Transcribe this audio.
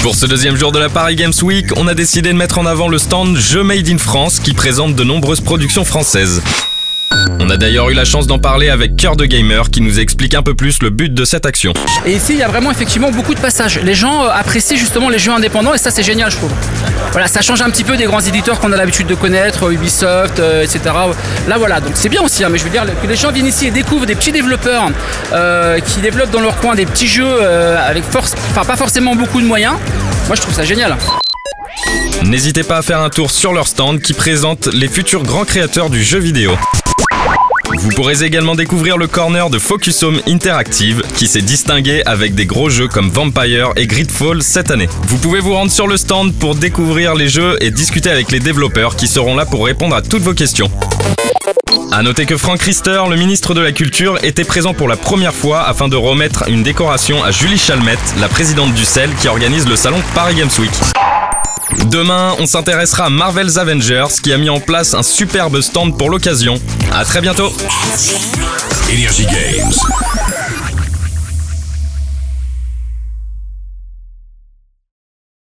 Pour ce deuxième jour de la Paris Games Week, on a décidé de mettre en avant le stand Jeux Made in France qui présente de nombreuses productions françaises. On a d'ailleurs eu la chance d'en parler avec Cœur de Gamer qui nous explique un peu plus le but de cette action. Et ici, il y a vraiment effectivement beaucoup de passages. Les gens euh, apprécient justement les jeux indépendants et ça, c'est génial, je trouve. Voilà, ça change un petit peu des grands éditeurs qu'on a l'habitude de connaître, euh, Ubisoft, euh, etc. Là, voilà, donc c'est bien aussi, hein, mais je veux dire que les gens viennent ici et découvrent des petits développeurs euh, qui développent dans leur coin des petits jeux euh, avec force, enfin pas forcément beaucoup de moyens. Moi, je trouve ça génial. N'hésitez pas à faire un tour sur leur stand qui présente les futurs grands créateurs du jeu vidéo. Vous pourrez également découvrir le corner de Focus Home Interactive qui s'est distingué avec des gros jeux comme Vampire et Gridfall cette année. Vous pouvez vous rendre sur le stand pour découvrir les jeux et discuter avec les développeurs qui seront là pour répondre à toutes vos questions. A noter que Franck Rister, le ministre de la Culture, était présent pour la première fois afin de remettre une décoration à Julie Chalmette, la présidente du CEL qui organise le salon Paris Games Week. Demain, on s'intéressera à Marvel's Avengers qui a mis en place un superbe stand pour l'occasion. À très bientôt Énergie Games.